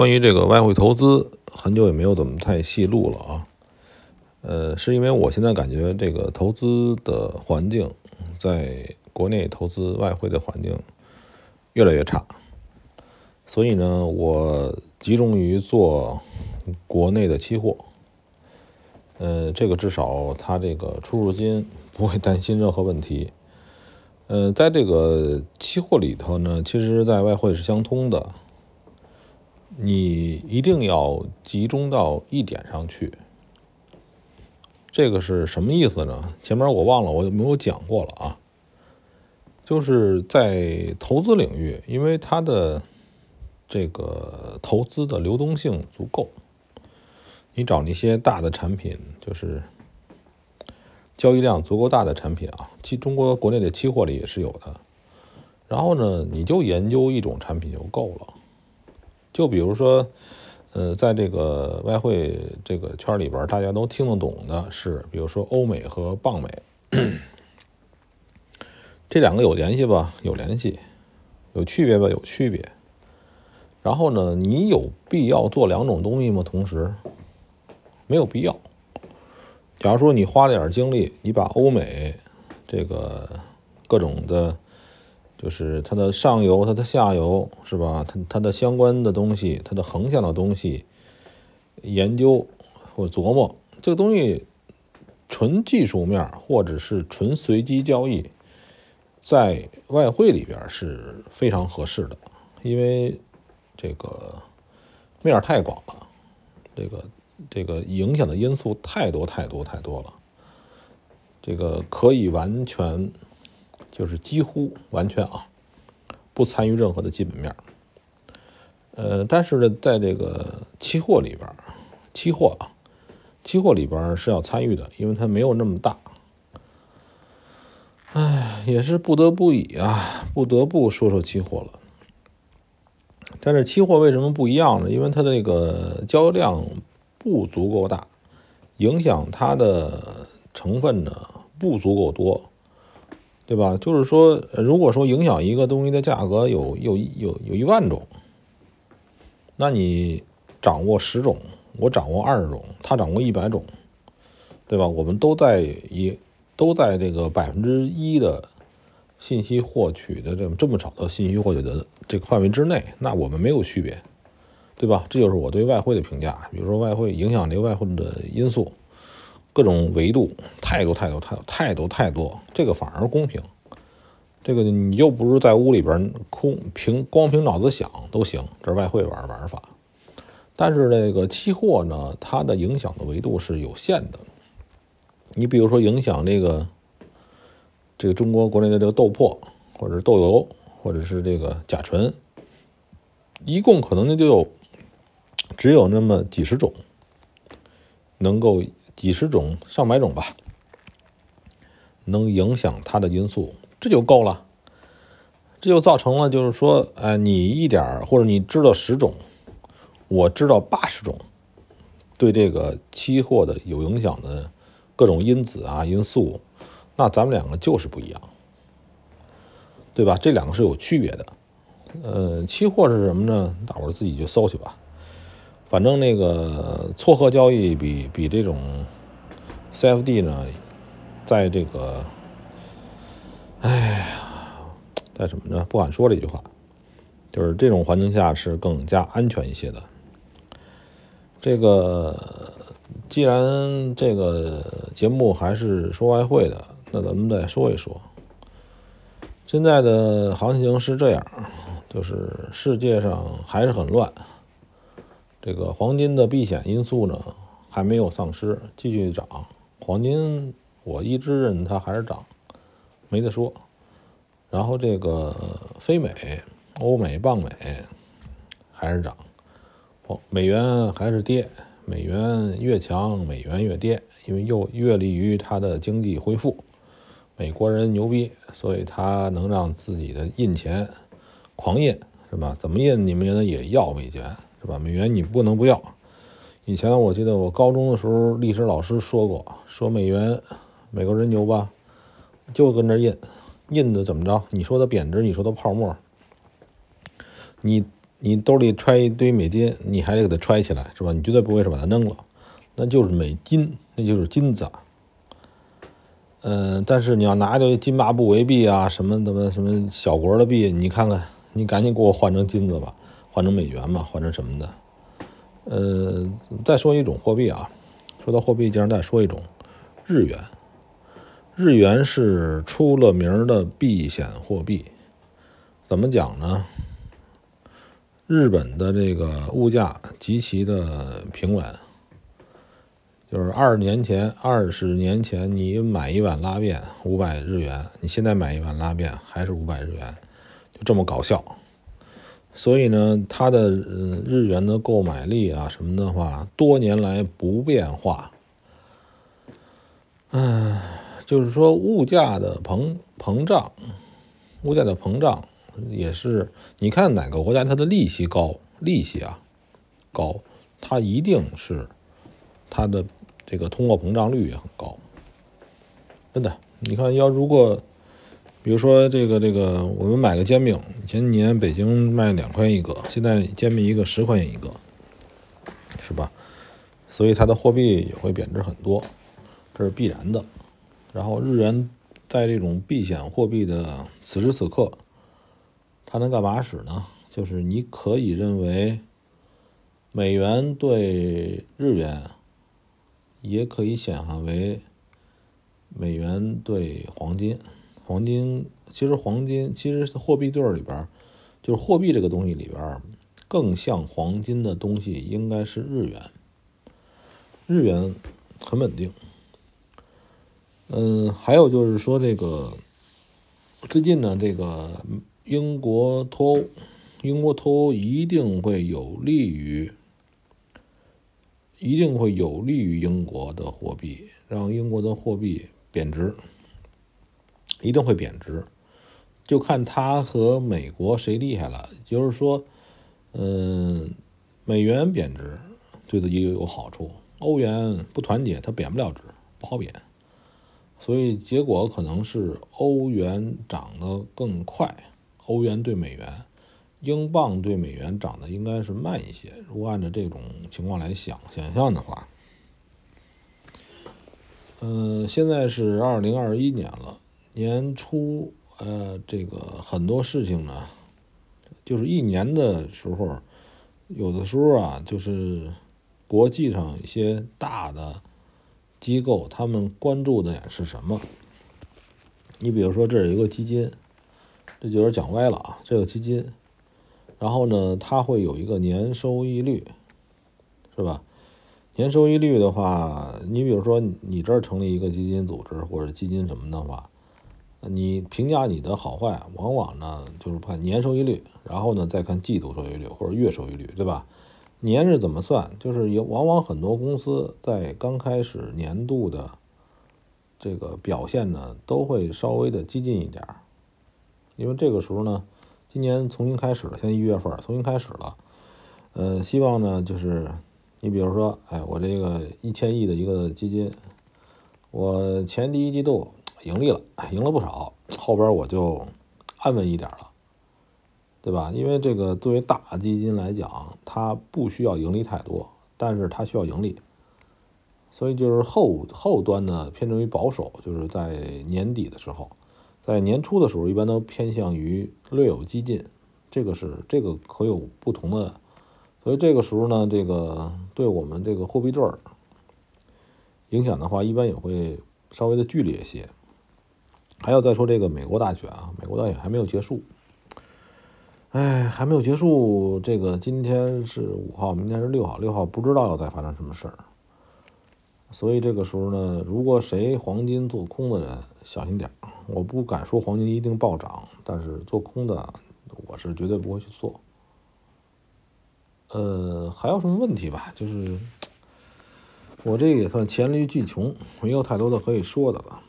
关于这个外汇投资，很久也没有怎么太细录了啊。呃，是因为我现在感觉这个投资的环境，在国内投资外汇的环境越来越差，所以呢，我集中于做国内的期货。呃，这个至少它这个出入金不会担心任何问题。呃，在这个期货里头呢，其实在外汇是相通的。你一定要集中到一点上去，这个是什么意思呢？前面我忘了，我有没有讲过了啊？就是在投资领域，因为它的这个投资的流动性足够，你找那些大的产品，就是交易量足够大的产品啊，期中国国内的期货里也是有的。然后呢，你就研究一种产品就够了。就比如说，呃，在这个外汇这个圈里边，大家都听得懂的是，比如说欧美和棒美，这两个有联系吧？有联系，有区别吧？有区别。然后呢，你有必要做两种东西吗？同时，没有必要。假如说你花了点精力，你把欧美这个各种的。就是它的上游，它的下游，是吧？它它的相关的东西，它的横向的东西，研究或琢磨这个东西，纯技术面或者是纯随机交易，在外汇里边是非常合适的，因为这个面太广了，这个这个影响的因素太多太多太多了，这个可以完全。就是几乎完全啊，不参与任何的基本面。呃，但是呢，在这个期货里边，期货啊，期货里边是要参与的，因为它没有那么大。哎，也是不得不已啊，不得不说说期货了。但是期货为什么不一样呢？因为它那个交易量不足够大，影响它的成分呢不足够多。对吧？就是说，如果说影响一个东西的价格有有有有一万种，那你掌握十种，我掌握二十种，他掌握一百种，对吧？我们都在一都在这个百分之一的信息获取的这么这么少的信息获取的这个范围之内，那我们没有区别，对吧？这就是我对外汇的评价。比如说，外汇影响这个外汇的因素。各种维度太多太多太多太多太多，这个反而公平。这个你又不是在屋里边空凭光凭脑子想都行，这是外汇玩玩法。但是这个期货呢，它的影响的维度是有限的。你比如说影响这个这个中国国内的这个豆粕，或者是豆油，或者是这个甲醇，一共可能就有只有那么几十种能够。几十种、上百种吧，能影响它的因素，这就够了。这就造成了，就是说，哎，你一点或者你知道十种，我知道八十种，对这个期货的有影响的各种因子啊、因素，那咱们两个就是不一样，对吧？这两个是有区别的。呃，期货是什么呢？大伙自己就搜去吧。反正那个撮合交易比比这种 CFD 呢，在这个，哎呀，在什么呢？不敢说这句话，就是这种环境下是更加安全一些的。这个既然这个节目还是说外汇的，那咱们再说一说，现在的行情是这样，就是世界上还是很乱。这个黄金的避险因素呢还没有丧失，继续涨。黄金我一直认它还是涨，没得说。然后这个非美、欧美、镑美还是涨，美元还是跌。美元越强，美元越跌，因为又越利于它的经济恢复。美国人牛逼，所以他能让自己的印钱狂印，是吧？怎么印，你们也要美元。是吧？美元你不能不要。以前我记得我高中的时候，历史老师说过，说美元，美国人牛吧，就跟那印，印的怎么着？你说它贬值，你说它泡沫，你你兜里揣一堆美金，你还得给它揣起来，是吧？你绝对不会是把它扔了，那就是美金，那就是金子。嗯，但是你要拿着津巴布韦币啊，什么的什么小国的币，你看看，你赶紧给我换成金子吧，换成美元嘛，换成什么的？呃，再说一种货币啊，说到货币，竟然再说一种日元。日元是出了名的避险货币，怎么讲呢？日本的这个物价极其的平稳。就是二十年前，二十年前你买一碗拉面五百日元，你现在买一碗拉面还是五百日元，就这么搞笑。所以呢，它的日元的购买力啊什么的话，多年来不变化。嗯，就是说物价的膨膨胀，物价的膨胀也是，你看哪个国家它的利息高，利息啊高，它一定是它的。这个通货膨胀率也很高，真的。你看，要如果，比如说这个这个，我们买个煎饼，前几年北京卖两块钱一个，现在煎饼一个十块钱一个，是吧？所以它的货币也会贬值很多，这是必然的。然后日元在这种避险货币的此时此刻，它能干嘛使呢？就是你可以认为美元对日元。也可以想象为美元兑黄金，黄金其实黄金其实货币对里边，就是货币这个东西里边更像黄金的东西应该是日元，日元很稳定。嗯，还有就是说这个最近呢，这个英国脱欧，英国脱欧一定会有利于。一定会有利于英国的货币，让英国的货币贬值，一定会贬值，就看它和美国谁厉害了。就是说，嗯，美元贬值对自己有好处，欧元不团结，它贬不了值，不好贬，所以结果可能是欧元涨得更快，欧元对美元。英镑对美元涨得应该是慢一些。如果按照这种情况来想想象的话，嗯，现在是二零二一年了，年初，呃，这个很多事情呢，就是一年的时候，有的时候啊，就是国际上一些大的机构，他们关注的是什么？你比如说，这有一个基金，这就是讲歪了啊，这个基金。然后呢，它会有一个年收益率，是吧？年收益率的话，你比如说你这儿成立一个基金组织或者基金什么的话，你评价你的好坏，往往呢就是看年收益率，然后呢再看季度收益率或者月收益率，对吧？年是怎么算？就是有往往很多公司在刚开始年度的这个表现呢，都会稍微的激进一点儿，因为这个时候呢。今年重新开始了，现在一月份重新开始了，呃，希望呢就是你比如说，哎，我这个一千亿的一个基金，我前第一季度盈利了，赢了不少，后边我就安稳一点了，对吧？因为这个作为大基金来讲，它不需要盈利太多，但是它需要盈利，所以就是后后端呢偏重于保守，就是在年底的时候。在年初的时候，一般都偏向于略有激进，这个是这个可有不同的，所以这个时候呢，这个对我们这个货币对儿影响的话，一般也会稍微的剧烈一些。还要再说这个美国大选啊，美国大选还没有结束，哎，还没有结束。这个今天是五号，明天是六号，六号不知道要再发生什么事儿。所以这个时候呢，如果谁黄金做空的人，小心点儿。我不敢说黄金一定暴涨，但是做空的我是绝对不会去做。呃，还有什么问题吧？就是我这也算黔驴技穷，没有太多的可以说的了。